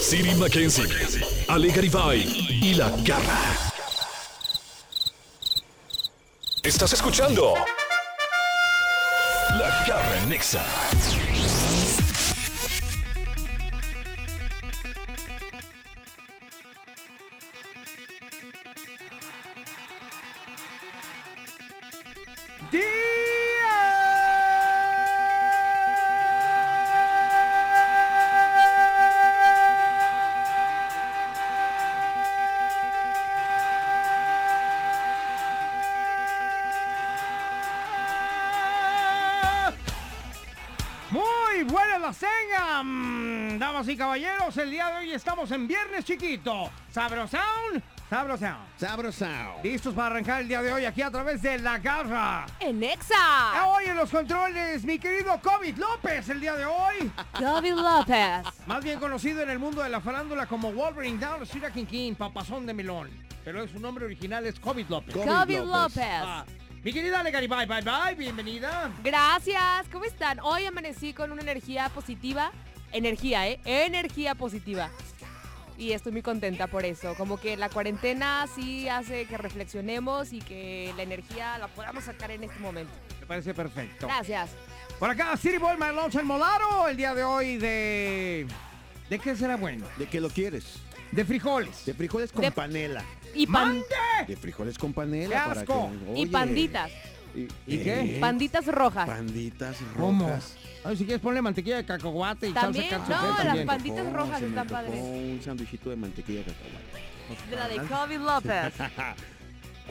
Siri Mackenzie, Ale Garibay y La Garra. ¿Estás escuchando? La Garra Nexa. Damas y caballeros. El día de hoy estamos en Viernes Chiquito. Sabrosound, Sabrosound. Sabrosao. Listos para arrancar el día de hoy aquí a través de La Garra. En Exa. Hoy en los controles, mi querido COVID López, el día de hoy. David López. Más bien conocido en el mundo de la farándula como Wolverine Down Street King King, papazón de melón. Pero su nombre original es COVID López. Co- David López. López. Ah, mi querida Ale Garibay, bye bye, bienvenida. Gracias. ¿Cómo están? Hoy amanecí con una energía positiva. Energía, ¿eh? Energía positiva. Y estoy muy contenta por eso. Como que la cuarentena sí hace que reflexionemos y que la energía la podamos sacar en este momento. Me parece perfecto. Gracias. Por acá, City Boy, My Lunch and Molaro, el día de hoy de... ¿De qué será bueno? ¿De qué lo quieres? De frijoles. De frijoles con De- panela. Y, pan- ¡Mande! De frijoles con panela. ¡Qué para asco! que- y panditas. ¿Y, ¿Y qué? Panditas rojas. Panditas ¿Cómo? rojas. Ay, si quieres ponle mantequilla de cacahuate y También, salsa no, las Panditas Tocó, rojas están padres. Un sándwichito de mantequilla de cacahuate. De la de David López.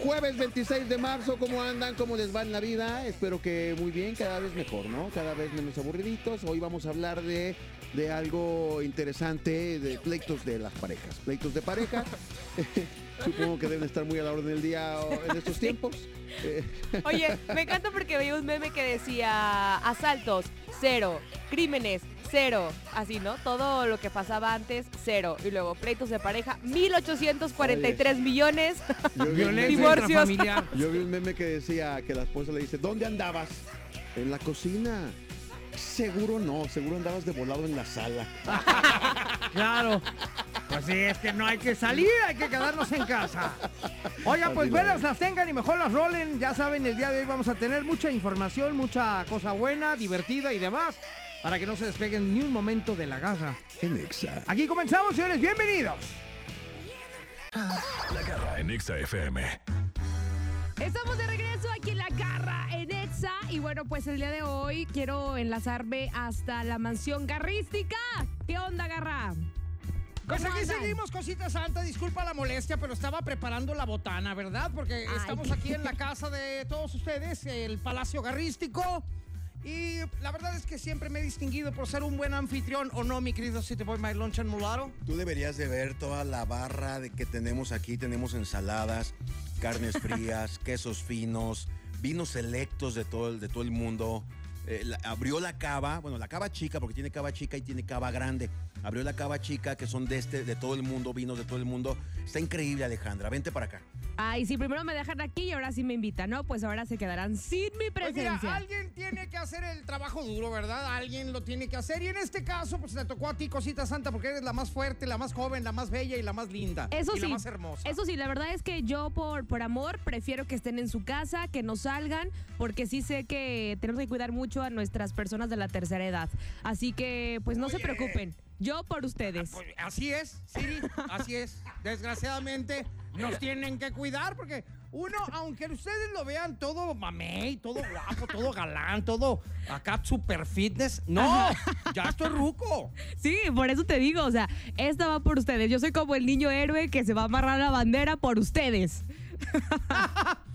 Jueves 26 de marzo, ¿cómo andan? ¿Cómo les va en la vida? Espero que muy bien, cada vez mejor, ¿no? Cada vez menos aburriditos. Hoy vamos a hablar de, de algo interesante, de pleitos de las parejas. Pleitos de pareja. Supongo que deben estar muy a la orden del día en estos tiempos. Eh, Oye, me encanta porque veía un meme que decía asaltos, cero, crímenes, cero, así, ¿no? Todo lo que pasaba antes, cero. Y luego pleitos de pareja, 1843 millones. yo, vi Divorcios. yo vi un meme que decía que la esposa le dice, ¿dónde andabas? En la cocina. Seguro no, seguro andabas de volado en la sala. Claro. Pues sí, es que no hay que salir, hay que quedarnos en casa. Oigan, pues Así buenas las tengan y mejor las rolen. Ya saben, el día de hoy vamos a tener mucha información, mucha cosa buena, divertida y demás, para que no se despeguen ni un momento de la garra. En Exa. Aquí comenzamos, señores, bienvenidos. La Garra en Nexa FM. Estamos de regreso aquí en la garra en Exa y bueno pues el día de hoy quiero enlazarme hasta la mansión garrística. ¿Qué onda garra? Pues ¿Cómo aquí andan? seguimos, cosita santa. Disculpa la molestia, pero estaba preparando la botana, ¿verdad? Porque Ay. estamos aquí en la casa de todos ustedes, el Palacio Garrístico. Y la verdad es que siempre me he distinguido por ser un buen anfitrión, ¿o no, mi querido City Boy My Lunch and Mularo? Tú deberías de ver toda la barra de que tenemos aquí. Tenemos ensaladas, carnes frías, quesos finos, vinos selectos de todo el, de todo el mundo. Eh, la- abrió la cava, bueno, la cava chica, porque tiene cava chica y tiene cava grande. Abrió la cava chica, que son de este, de todo el mundo, vinos de todo el mundo. Está increíble, Alejandra. Vente para acá. Ay, si primero me dejan aquí y ahora sí me invitan, ¿no? Pues ahora se quedarán sin mi Pues mira, presencia. alguien tiene que hacer el trabajo duro, ¿verdad? Alguien lo tiene que hacer. Y en este caso, pues te tocó a ti, cosita santa, porque eres la más fuerte, la más joven, la más bella y la más linda. Eso y sí, la más hermosa. eso sí, la verdad es que yo por, por amor prefiero que estén en su casa, que no salgan, porque sí sé que tenemos que cuidar mucho a nuestras personas de la tercera edad. Así que, pues no se preocupen, yo por ustedes. Pues, así es, Siri, así es. Desgraciadamente nos tienen que cuidar porque uno, aunque ustedes lo vean todo mamey, todo guapo, todo galán, todo acá super fitness, no, ya estoy ruco. Sí, por eso te digo, o sea, esta va por ustedes. Yo soy como el niño héroe que se va a amarrar la bandera por ustedes.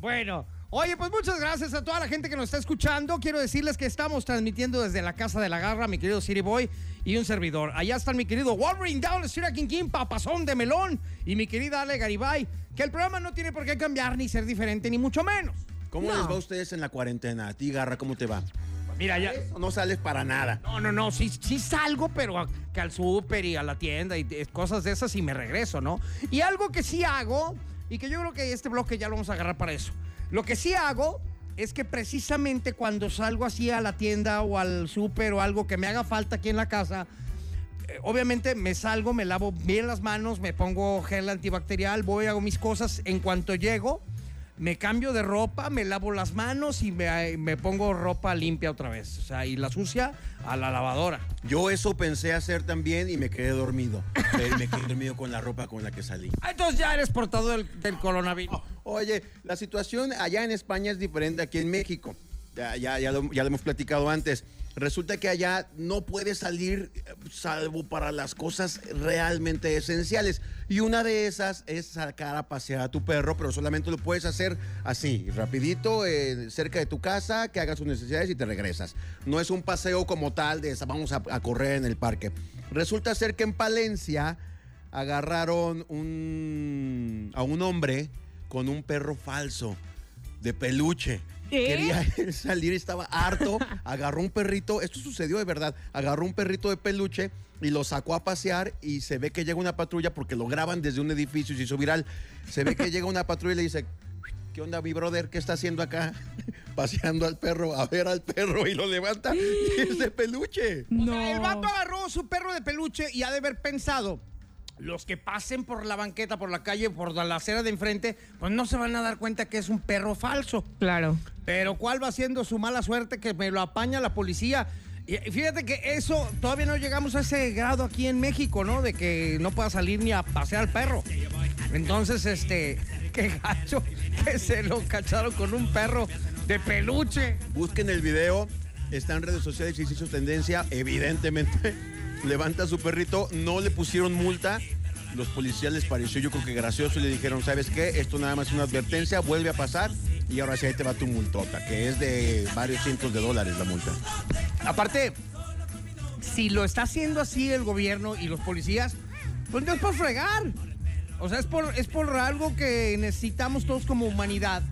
Bueno, Oye, pues muchas gracias a toda la gente que nos está escuchando. Quiero decirles que estamos transmitiendo desde la Casa de la Garra, mi querido City Boy y un servidor. Allá está mi querido Wolverine Down, Street King King, Papazón de Melón y mi querida Ale Garibay. Que el programa no tiene por qué cambiar ni ser diferente, ni mucho menos. ¿Cómo les va a ustedes en la cuarentena? A ti, Garra, ¿cómo te va? Mira, ya. No sales para nada. No, no, no, sí, sí salgo, pero a- que al súper y a la tienda y cosas de esas y me regreso, ¿no? Y algo que sí hago, y que yo creo que este bloque ya lo vamos a agarrar para eso. Lo que sí hago es que precisamente cuando salgo así a la tienda o al súper o algo que me haga falta aquí en la casa, eh, obviamente me salgo, me lavo bien las manos, me pongo gel antibacterial, voy, hago mis cosas. En cuanto llego, me cambio de ropa, me lavo las manos y me, me pongo ropa limpia otra vez. O sea, y la sucia a la lavadora. Yo eso pensé hacer también y me quedé dormido. Me quedé dormido con la ropa con la que salí. Ah, Entonces ya eres portador del, del coronavirus. Oye, la situación allá en España es diferente aquí en México. Ya, ya, ya, lo, ya lo hemos platicado antes. Resulta que allá no puedes salir eh, salvo para las cosas realmente esenciales. Y una de esas es sacar a pasear a tu perro, pero solamente lo puedes hacer así, rapidito, eh, cerca de tu casa, que hagas sus necesidades y te regresas. No es un paseo como tal de vamos a, a correr en el parque. Resulta ser que en Palencia agarraron un, a un hombre con un perro falso de peluche. ¿Qué? Quería salir, estaba harto, agarró un perrito, esto sucedió de verdad, agarró un perrito de peluche y lo sacó a pasear y se ve que llega una patrulla porque lo graban desde un edificio y se hizo viral. Se ve que llega una patrulla y le dice, ¿qué onda mi brother? ¿Qué está haciendo acá? Paseando al perro, a ver al perro y lo levanta y es de peluche. O sea, el vato agarró su perro de peluche y ha de haber pensado. Los que pasen por la banqueta, por la calle, por la acera de enfrente, pues no se van a dar cuenta que es un perro falso. Claro. Pero ¿cuál va siendo su mala suerte que me lo apaña la policía? Y fíjate que eso todavía no llegamos a ese grado aquí en México, ¿no? De que no pueda salir ni a pasear al perro. Entonces, este, qué gacho que se lo cacharon con un perro de peluche. Busquen el video, está en redes sociales y se hizo tendencia, evidentemente. Levanta a su perrito, no le pusieron multa. Los policías les pareció, yo creo que gracioso, y le dijeron, ¿sabes qué? Esto nada más es una advertencia, vuelve a pasar y ahora sí ahí te va tu multota, que es de varios cientos de dólares la multa. Aparte, si lo está haciendo así el gobierno y los policías, pues no es por fregar. O sea, es por, es por algo que necesitamos todos como humanidad.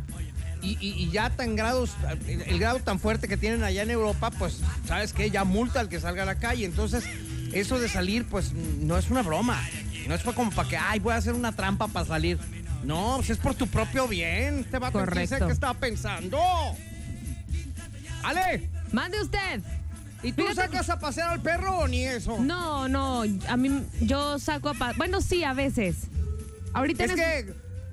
Y, y- ya tan grados, el grado tan fuerte que tienen allá en Europa, pues, ¿sabes qué? Ya multa al que salga a la calle. Entonces, eso de salir, pues, no es una broma. No es como para que, ay, voy a hacer una trampa para salir. No, pues es por tu propio bien. Este vato dice que estaba pensando. Ale, Mande usted. ¿y tú Fíjate- sacas a pasear al perro o ni eso? No, no, a mí yo saco a pa- Bueno, sí, a veces. Ahorita Es que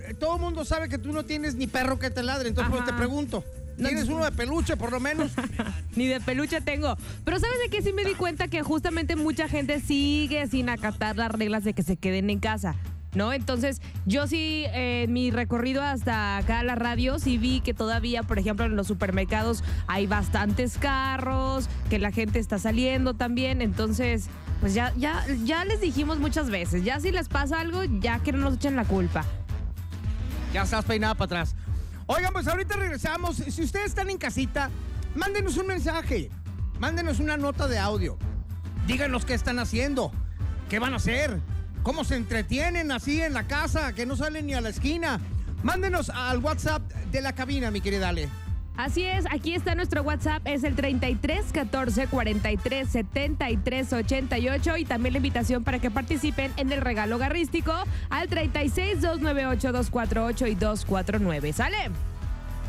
eh, todo el mundo sabe que tú no tienes ni perro que te ladre, entonces pues, te pregunto. No, ¿Tienes no. uno de peluche por lo menos? Ni de peluche tengo. Pero ¿sabes de qué? Sí me di cuenta que justamente mucha gente sigue sin acatar las reglas de que se queden en casa. ¿No? Entonces, yo sí, eh, en mi recorrido hasta acá a la radio, sí vi que todavía, por ejemplo, en los supermercados hay bastantes carros, que la gente está saliendo también. Entonces, pues ya, ya, ya les dijimos muchas veces, ya si les pasa algo, ya que no nos echen la culpa. ya estás peinada para atrás. Oigan, pues ahorita regresamos. Si ustedes están en casita, mándenos un mensaje. Mándenos una nota de audio. Díganos qué están haciendo. ¿Qué van a hacer? ¿Cómo se entretienen así en la casa? Que no salen ni a la esquina. Mándenos al WhatsApp de la cabina, mi querida Ale. Así es, aquí está nuestro WhatsApp, es el 33 14 43 73 88 y también la invitación para que participen en el regalo garrístico al 36 298 248 y 249. ¿Sale?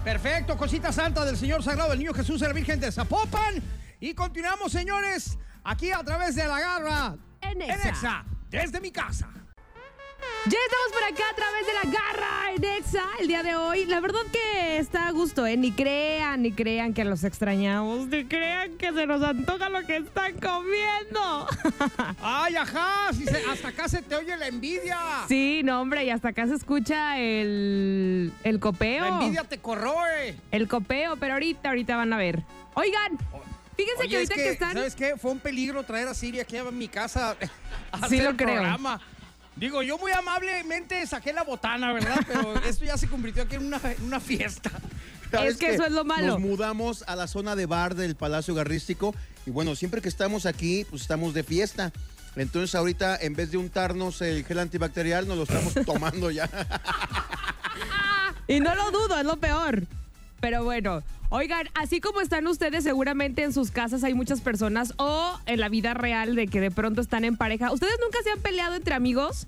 Perfecto, cosita santa del Señor Sagrado del Niño Jesús de la Virgen de Zapopan. Y continuamos, señores, aquí a través de la garra En. Exa, desde mi casa. Ya estamos por acá a través de la garra en Exa el día de hoy. La verdad que está a gusto, ¿eh? Ni crean, ni crean que los extrañamos, ni crean que se nos antoja lo que están comiendo. Ay, ajá, si se- hasta acá se te oye la envidia. Sí, no, hombre, y hasta acá se escucha el, el copeo. La envidia te corroe. El copeo, pero ahorita, ahorita van a ver. Oigan, fíjense Oye, que es ahorita que, están. ¿sabes qué? Fue un peligro traer a Siri aquí a mi casa a Sí hacer lo creo. programa. Digo, yo muy amablemente saqué la botana, ¿verdad? Pero esto ya se convirtió aquí en una, en una fiesta. ¿Sabes Es que qué? eso es lo malo. Nos mudamos a la zona de bar del Palacio Garrístico y bueno, siempre que estamos aquí, pues estamos de fiesta. Entonces ahorita, en vez de untarnos el gel antibacterial, nos lo estamos tomando ya. Y no lo dudo, es lo peor. Pero bueno, oigan, así como están ustedes, seguramente en sus casas hay muchas personas o en la vida real de que de pronto están en pareja. ¿Ustedes nunca se han peleado entre amigos?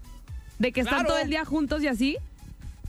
¿De que están Claro. todo el día juntos y así?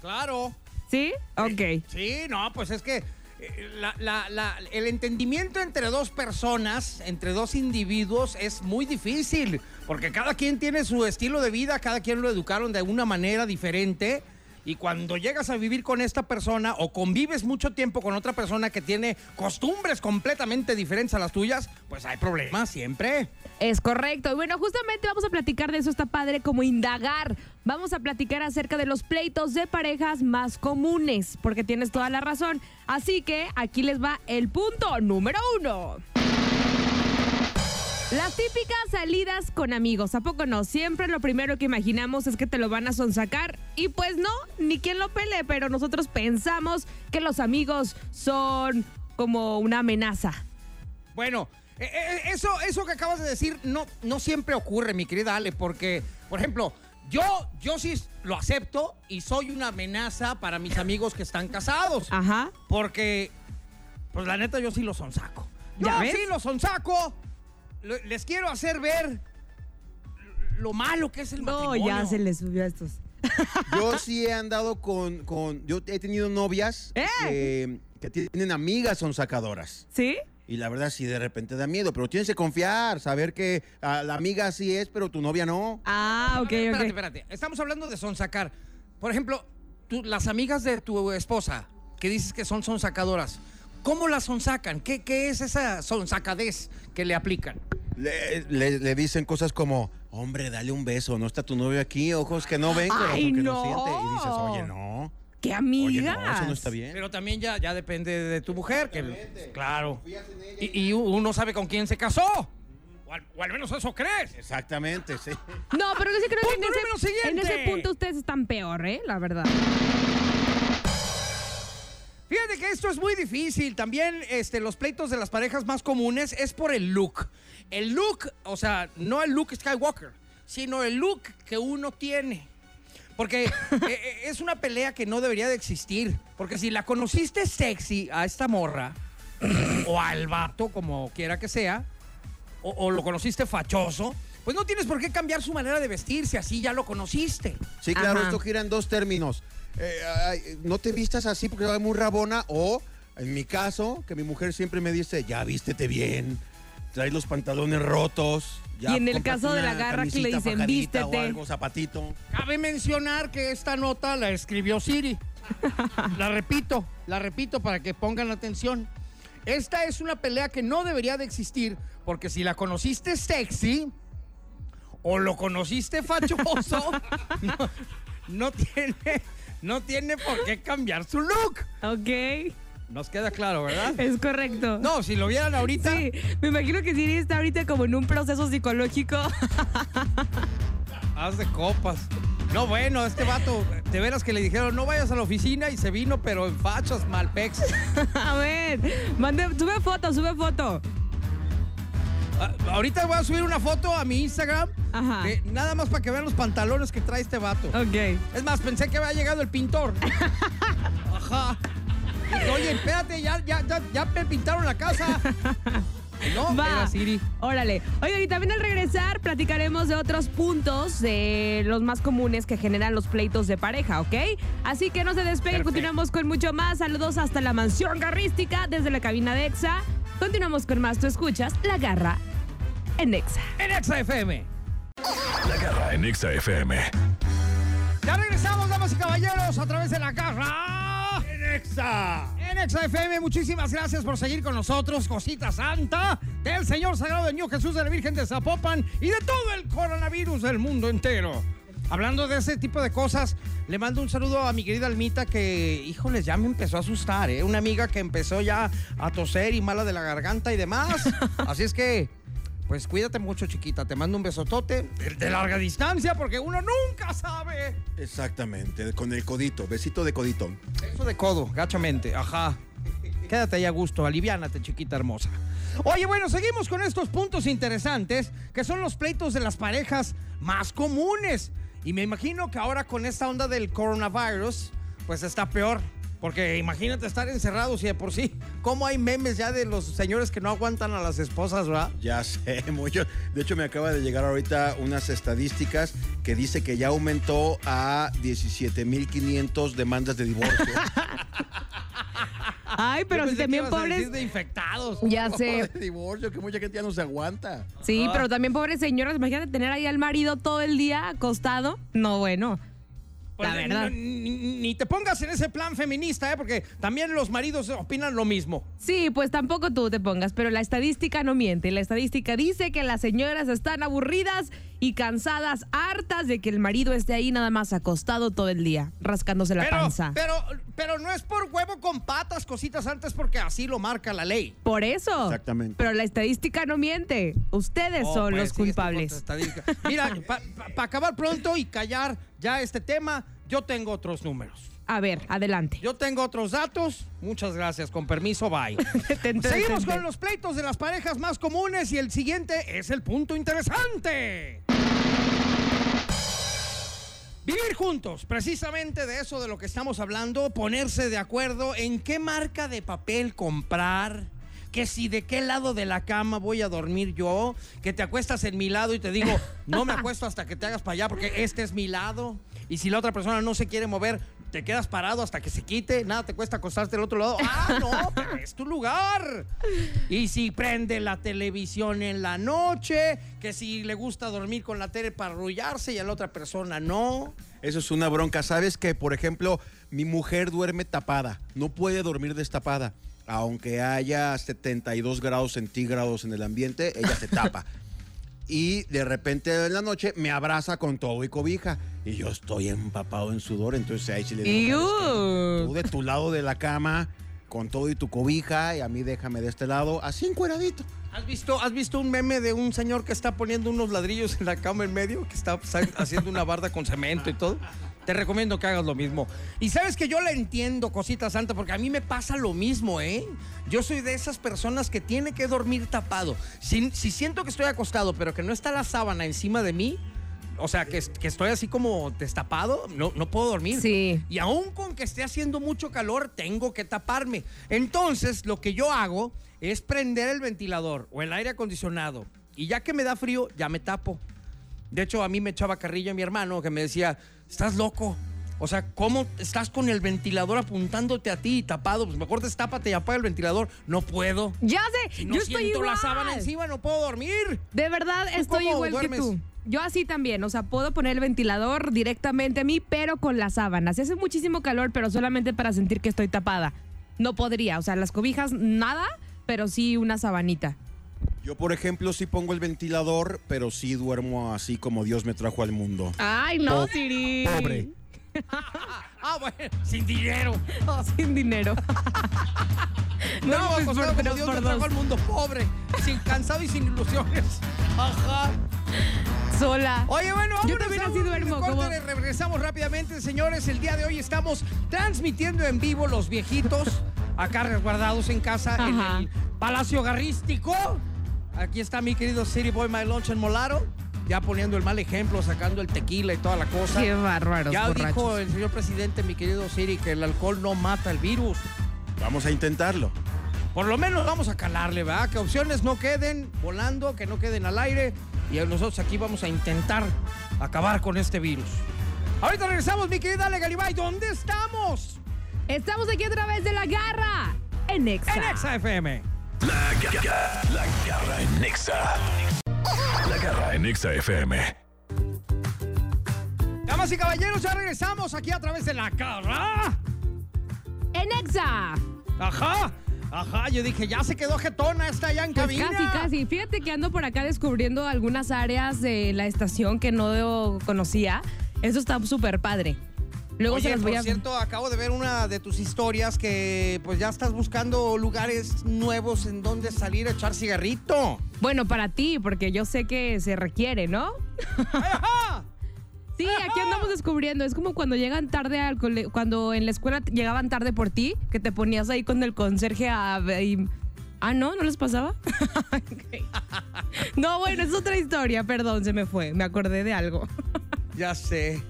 Claro. ¿Sí? Ok. Sí, no, pues es que eh, la- la- la- el entendimiento entre dos personas, entre dos individuos, es muy difícil, porque cada quien tiene su estilo de vida, cada quien lo educaron de una manera diferente. Y cuando llegas a vivir con esta persona o convives mucho tiempo con otra persona que tiene costumbres completamente diferentes a las tuyas, pues hay problemas siempre. Es correcto. Y bueno, justamente vamos a platicar de eso, está padre, como indagar. Vamos a platicar acerca de los pleitos de parejas más comunes, porque tienes toda la razón. Así que aquí les va el punto número uno. Las típicas salidas con amigos, ¿a poco no? Siempre lo primero que imaginamos es que te lo van a sonsacar y pues no, ni quien lo pele, pero nosotros pensamos que los amigos son como una amenaza. Bueno, eh, eh, eso, eso que acabas de decir no, no siempre ocurre, mi querida Ale, porque, por ejemplo, yo, yo sí lo acepto y soy una amenaza para mis amigos que están casados. Ajá. Porque, pues la neta, yo sí los sonsaco. Yo ¿Ya ves? sí los sonsaco. Le- Les quiero hacer ver lo malo que es el No, matrimonio. ya se les subió a estos. Yo sí he andado con, con yo he tenido novias ¡Eh! que, que tienen amigas son sacadoras. ¿Sí? Y la verdad sí de repente da miedo, pero tienes que confiar, saber que la amiga sí es, pero tu novia no. Ah, ok, ok. Espérate, espérate. Estamos hablando de sonsacar. Por ejemplo, tú- las amigas de tu esposa, que dices que son sonsacadoras, ¿cómo las sonsacan? ¿Qué, qué es esa sonsacadez que le aplican? Le, le- le dicen cosas como, hombre, dale un beso, no está tu novio aquí, ojos que no ven, Ay, no. no siente. Y dices, oye, no. ¡Qué Oye, amigas! no, eso no está bien. Pero también ya, ya depende de tu mujer, que claro. Y, y uno sabe con quién se casó. O al, o al menos eso crees. Exactamente, sí. No, pero yo sí creo que en ese, en ese punto ustedes están peor, ¿eh? La verdad. Fíjate que esto es muy difícil. También este, los pleitos de las parejas más comunes es por el look. El look, o sea, no el look Skywalker, sino el look que uno tiene. Porque eh, eh, es una pelea que no debería de existir. Porque si la conociste sexy a esta morra, o al vato, como quiera que sea, o, o lo conociste fachoso, pues no tienes por qué cambiar su manera de vestirse, así ya lo conociste. Sí, claro, Ajá. esto gira en dos términos. Eh, ay, no te vistas así porque va muy rabona o, en mi caso, que mi mujer siempre me dice, ya vístete bien, traes los pantalones rotos. ya Y en el caso de la garra que le dicen, "Vístete". O algo, zapatito. Cabe mencionar que esta nota la escribió Siri. La repito, la repito para que pongan atención. Esta es una pelea que no debería de existir porque si la conociste sexy o lo conociste fachoso, no, no tiene, no tiene por qué cambiar su look. Ok, Nos queda claro, ¿verdad? es correcto. No, si lo vieran ahorita, Sí, me imagino que Siri está ahorita como en un proceso psicológico. haz de copas. No, bueno, este vato, de veras que le dijeron, no vayas a la oficina y se vino, pero en fachos, malpex. A ver, mande, sube foto, sube foto. Ah, ahorita voy a subir una foto a mi Instagram. Ajá. de- nada más para que vean los pantalones que trae este vato. Ok. Es más, pensé que había llegado el pintor. Ajá. Dije, Oye, espérate, ya, ya, ya, ya me pintaron la casa. No, Va. era Siri. Órale. Oigan, y también al regresar platicaremos de otros puntos de los más comunes que generan los pleitos de pareja, ¿ok? Así que no se despeguen, Perfecto. continuamos con mucho más. Saludos hasta la mansión garrística desde la cabina de EXA. Continuamos con más. Tú escuchas La Garra en EXA. En Exa FM. La garra en Exa FM. Ya regresamos, damas y caballeros, a través de la garra. En Exa. En Exa FM, muchísimas gracias por seguir con nosotros. Cosita Santa del Señor Sagrado de Niño Jesús de la Virgen de Zapopan y de todo el coronavirus del mundo entero. Hablando de ese tipo de cosas, le mando un saludo a mi querida Almita que, híjoles, ya me empezó a asustar, ¿eh? Una amiga que empezó ya a toser y mala de la garganta y demás. Así es que, pues cuídate mucho, chiquita. Te mando un besotote de- de larga distancia porque uno nunca sabe. Exactamente, con el codito, besito de codito. Eso de codo, gachamente, ajá. Quédate ahí a gusto, aliviánate, chiquita hermosa. Oye, bueno, seguimos con estos puntos interesantes, que son los pleitos de las parejas más comunes. Y me imagino que ahora con esta onda del coronavirus, pues está peor. Porque imagínate estar encerrados y de por sí, ¿cómo hay memes ya de los señores que no aguantan a las esposas, verdad? Ya sé, mucho. De hecho, me acaba de llegar ahorita unas estadísticas que dice que ya aumentó a 17.500 demandas de divorcio. Ay, pero si también ibas a decir pobres. de infectados. Ya sé. de divorcio, que mucha gente ya no se aguanta. Sí, Ah. pero también pobres señoras, imagínate tener ahí al marido todo el día acostado. No, bueno. Pues, la verdad. Ni, ni- ni te pongas en ese plan feminista, ¿eh? Porque también los maridos opinan lo mismo. Sí, pues tampoco tú te pongas, pero la estadística no miente. La estadística dice que las señoras están aburridas y cansadas, hartas de que el marido esté ahí nada más acostado todo el día, rascándose la Pero, panza. pero, pero no es por huevo con patas, cositas antes, porque así lo marca la ley. Por eso. Exactamente. Pero la estadística no miente. Ustedes Oh, son pues, los sí, culpables. Mira, para acabar pronto y callar ya este tema, yo tengo otros números. A ver, adelante. Yo tengo otros datos. Muchas gracias. Con permiso, bye. Seguimos con los pleitos de las parejas más comunes y el siguiente es el punto interesante. Vivir juntos, precisamente de eso de lo que estamos hablando, ponerse de acuerdo en qué marca de papel comprar, que si de qué lado de la cama voy a dormir yo, que te acuestas en mi lado y te digo, no me acuesto hasta que te hagas para allá porque este es mi lado, y si la otra persona no se quiere mover, te quedas parado hasta que se quite, nada te cuesta acostarte del otro lado. Ah, no, pero es tu lugar. Y si prende la televisión en la noche, que si le gusta dormir con la tele para arrullarse y a la otra persona no. Eso es una bronca. ¿Sabes que, por ejemplo, mi mujer duerme tapada? No puede dormir destapada. Aunque haya 72 grados centígrados en el ambiente, ella se tapa. Y de repente en la noche me abraza con todo y cobija. Y yo estoy empapado en sudor. Entonces ahí sí le digo, "¿Sabes qué? Iu. tú de tu lado de la cama, con todo y tu cobija, y a mí déjame de este lado, así encueradito. ¿Has visto, ¿Has visto un meme de un señor que está poniendo unos ladrillos en la cama en medio? Que está haciendo una barda con cemento y todo. Te recomiendo que hagas lo mismo. Y sabes que yo la entiendo, cosita santa, porque a mí me pasa lo mismo, ¿eh? Yo soy de esas personas que tiene que dormir tapado. Si, si siento que estoy acostado, pero que no está la sábana encima de mí, o sea, que, que estoy así como destapado, no, no puedo dormir. Sí. Y aún con que esté haciendo mucho calor, tengo que taparme. Entonces, lo que yo hago es prender el ventilador o el aire acondicionado. Y ya que me da frío, ya me tapo. De hecho, a mí me echaba carrilla mi hermano que me decía, estás loco. O sea, ¿cómo estás con el ventilador apuntándote a ti y tapado? Pues mejor destápate y apaga el ventilador. No puedo. Ya sé, Si no yo estoy igual. la sábana encima, no puedo dormir. De verdad, estoy igual duermes? que tú. Yo así también, o sea, puedo poner el ventilador directamente a mí, pero con las sábanas. Si hace muchísimo calor, pero solamente para sentir que estoy tapada. No podría, o sea, las cobijas, nada, pero sí una sabanita. Yo, por ejemplo, sí pongo el ventilador, pero sí duermo así como Dios me trajo al mundo. Ay, no, Po- Siri. pobre. Ah, bueno, sin dinero. Sin dinero. No, pues, por como Dios me trajo al mundo pobre, sin cansado y sin ilusiones. Ajá. Sola. Oye, bueno, Yo vámonos también a así duermo, como- Regresamos rápidamente, señores. El día de hoy estamos transmitiendo en vivo los viejitos acá resguardados en casa Ajá. en el Palacio Garrístico. Aquí está mi querido City Boy My Lunch en Molaro, ya poniendo el mal ejemplo, sacando el tequila y toda la cosa. Qué bárbaros, ya borrachos. dijo el señor presidente, mi querido Siri, que el alcohol no mata el virus. Vamos a intentarlo. Por lo menos vamos a calarle, ¿verdad? Que opciones no queden volando, que no queden al aire. Y nosotros aquí vamos a intentar acabar con este virus. Ahorita regresamos, mi querida Ale Galibay. ¿Dónde estamos? Estamos aquí a través de la garra en Exa. En Exa FM. La garra, la garra en Nexa. La garra en Nexa FM. Damas y caballeros, ya regresamos aquí a través de la cara. En Exa. Ajá, ajá. Yo dije, ya se quedó jetona esta ya en Pues cabina. casi, casi. Fíjate que ando por acá descubriendo algunas áreas de la estación que no conocía. Eso está súper padre. Luego Oye, se las voy por a... cierto, acabo de ver una de tus historias que pues ya estás buscando lugares nuevos en donde salir a echar cigarrito. Bueno, para ti, porque yo sé que se requiere, ¿no? ¡Ajá! Sí, aquí andamos descubriendo. Es como cuando llegan tarde al cole, cuando en la escuela llegaban tarde por ti, que te ponías ahí con el conserje a y- Ah, no, ¿no les pasaba? No, bueno, es otra historia, perdón, se me fue. Me acordé de algo. Ya sé.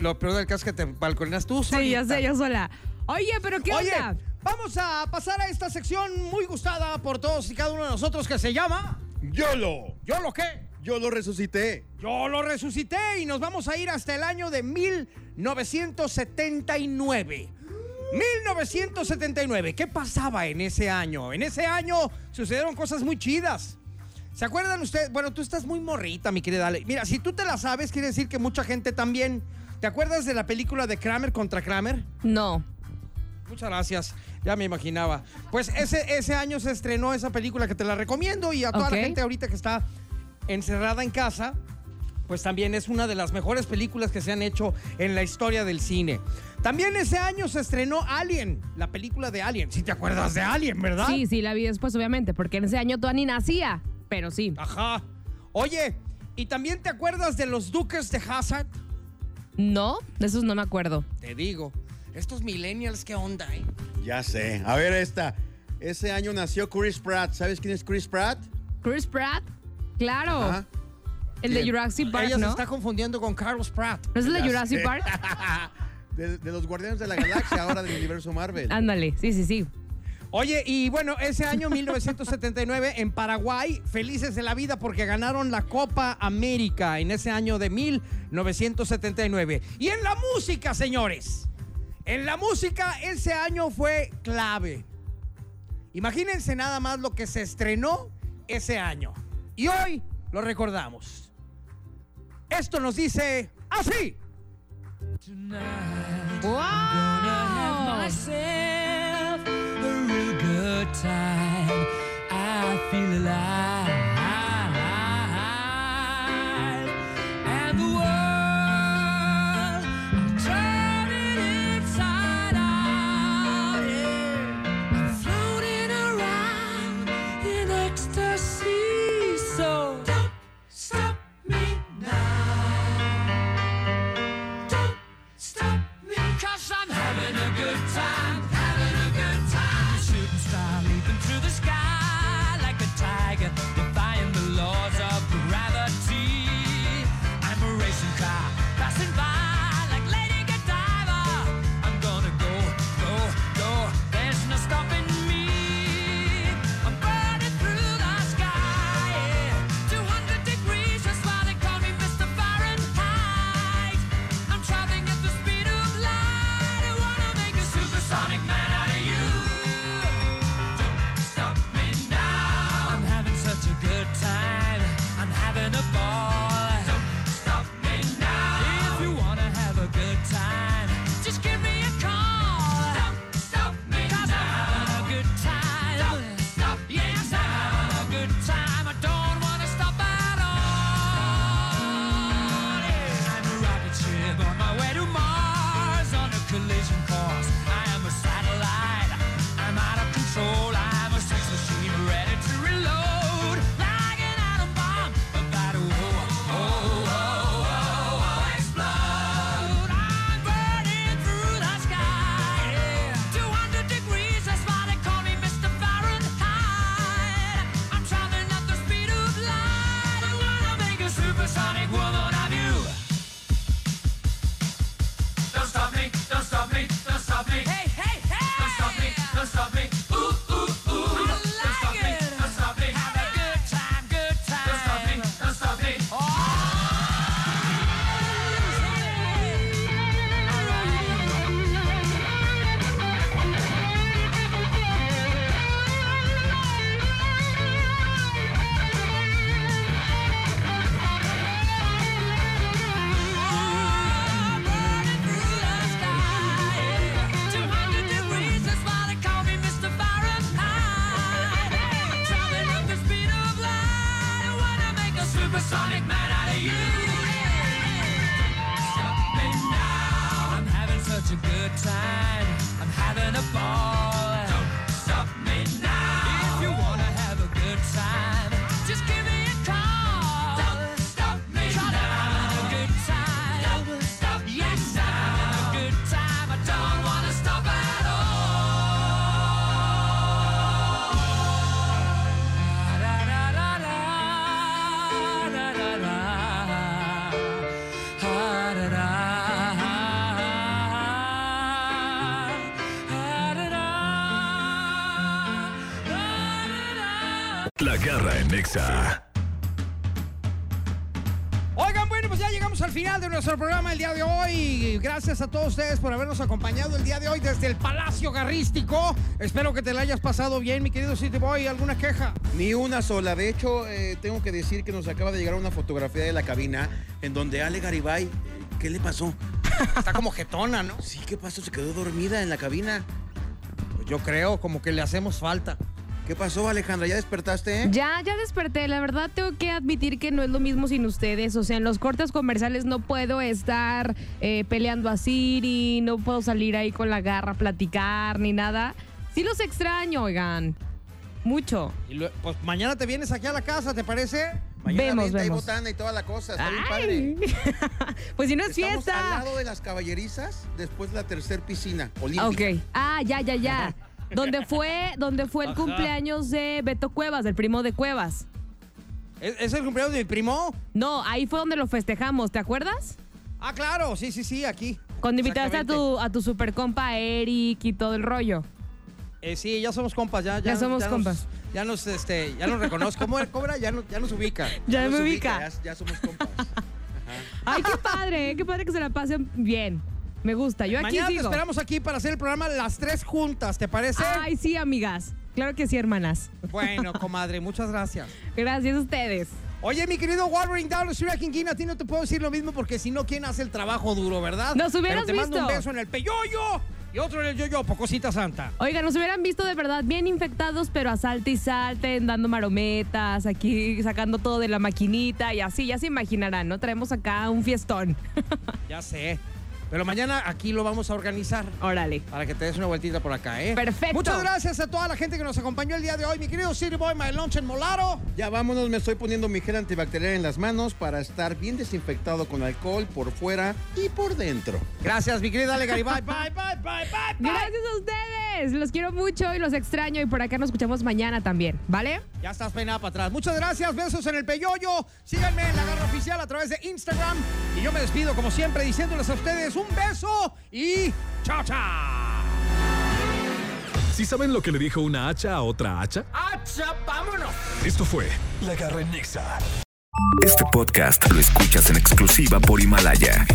Lo peor del caso es que te balconeas tú Sí, ya sé, yo sola. Oye, pero ¿qué Oye, onda? vamos a pasar a esta sección muy gustada por todos y cada uno de nosotros que se llama... YOLO. ¿Yo lo qué? Yo lo resucité. Yo lo resucité y nos vamos a ir hasta el año de 1979. 1979. ¿Qué pasaba en ese año? En ese año sucedieron cosas muy chidas. ¿Se acuerdan ustedes? Bueno, tú estás muy morrita, mi querida Ale. Mira, si tú te la sabes, quiere decir que mucha gente también. ¿Te acuerdas de la película de Kramer contra Kramer? No. Muchas gracias, ya me imaginaba. Pues ese, ese año se estrenó esa película que te la recomiendo y a toda la gente ahorita que está encerrada en casa, pues también es una de las mejores películas que se han hecho en la historia del cine. También ese año se estrenó Alien, la película de Alien. Si te acuerdas de Alien, ¿verdad? Sí, sí, la vi después, obviamente, porque en ese año ni nacía. Pero sí. Ajá. Oye, ¿y también te acuerdas de los Duques de Hazard? No, de esos no me acuerdo. Te digo, estos millennials, ¿qué onda, eh? Ya sé. A ver esta. Ese año nació Chris Pratt. ¿Sabes quién es Chris Pratt? Chris Pratt, claro. Ajá. El de. Jurassic Park, Ella se ¿no? está confundiendo con Carlos Pratt. ¿No es el de Jurassic sé. Park? De, de los Guardianes de la Galaxia, ahora del universo Marvel. Ándale, sí, sí, sí. Oye, y bueno, ese año 1979 en Paraguay, felices de la vida porque ganaron la Copa América en ese año de 1979. Y en la música, señores, en la música ese año fue clave. Imagínense nada más lo que se estrenó ese año. Y hoy lo recordamos. Esto nos dice así. ¡Wow! Time. I feel alive. La garra en Nexa. Oigan, bueno, pues ya llegamos al final de nuestro programa el día de hoy. Gracias a todos ustedes por habernos acompañado el día de hoy desde el Palacio Garrístico. Espero que te la hayas pasado bien, mi querido City Boy. ¿Alguna queja? Ni una sola. De hecho, eh, tengo que decir que nos acaba de llegar una fotografía de la cabina en donde Ale Garibay, eh, ¿qué le pasó? Está como jetona, ¿no? Sí, ¿qué pasó? Se quedó dormida en la cabina. Pues yo creo, como que le hacemos falta. ¿Qué pasó, Alejandra? ¿Ya despertaste? eh? Ya, ya desperté. La verdad tengo que admitir que no es lo mismo sin ustedes. O sea, en los cortes comerciales no puedo estar eh, peleando a Siri, no puedo salir ahí con la garra a platicar ni nada. Sí los extraño, oigan. Mucho. Y lue- pues mañana te vienes aquí a la casa, ¿te parece? Mañana Vemos, venta y vemos. botana y toda la cosa. Está bien Ay. padre. pues si no es Estamos al fiesta. lado de las caballerizas, después de la tercer piscina olímpica. Ok. Ah, ya, ya, ya. donde fue, donde fue el Ajá. cumpleaños de Beto Cuevas, del primo de Cuevas. ¿Es, es el cumpleaños de mi primo? No, ahí fue donde lo festejamos, ¿te acuerdas? Ah, claro, sí, sí, sí, aquí. Cuando invitaste a tu, a tu super compa Eric y todo el rollo. Eh, sí, ya somos compas, ya. Ya, Ya somos compas. ya nos, este, ya nos reconozco. ¿Cómo era? Cobra? Ya, no- ya nos ubica. Ya Nos me ubica, ubica. Ya, somos compas. Ay, qué padre, qué padre que se la pasen bien. Me gusta. Yo aquí Mañana te sigo. esperamos aquí para hacer el programa las tres juntas, ¿te parece? Ay, sí, amigas. Claro que sí, hermanas. Bueno, comadre, muchas gracias. Gracias a ustedes. Oye, mi querido Wolverine Down, Street King, a ti no te puedo decir lo mismo porque si no, ¿quién hace el trabajo duro, verdad? Nos hubieras Pero te mando un visto. beso en el peyoyo y otro en el yoyo, pocosita santa. Oigan, nos hubieran visto de verdad bien infectados, pero a salte y salten, dando marometas, aquí sacando todo de la maquinita y así, ya se imaginarán, ¿no? Traemos acá un fiestón. Ya sé. Pero mañana aquí lo vamos a organizar. Órale. Para que te des una vueltita por acá, ¿eh? Perfecto. Muchas gracias a toda la gente que nos acompañó el día de hoy. Mi querido City Boy, My Lunch en Molaro. Ya vámonos, me estoy poniendo mi gel antibacterial en las manos para estar bien desinfectado con alcohol por fuera y por dentro. Gracias, mi querida Ale Garibay. Bye, bye, bye, bye, bye. Gracias a ustedes. Los quiero mucho y los extraño y por acá nos escuchamos mañana también, ¿vale? Ya estás peinada para atrás. Muchas gracias, besos en el peyoyo. Síganme en la garra oficial a través de Instagram. Y yo me despido, como siempre, diciéndoles a ustedes un beso y chao, chao. ¿Sí saben lo que le dijo una hacha a otra hacha? ¡Hacha, vámonos! Esto fue La garra en Nexa. Este podcast lo escuchas en exclusiva por Himalaya.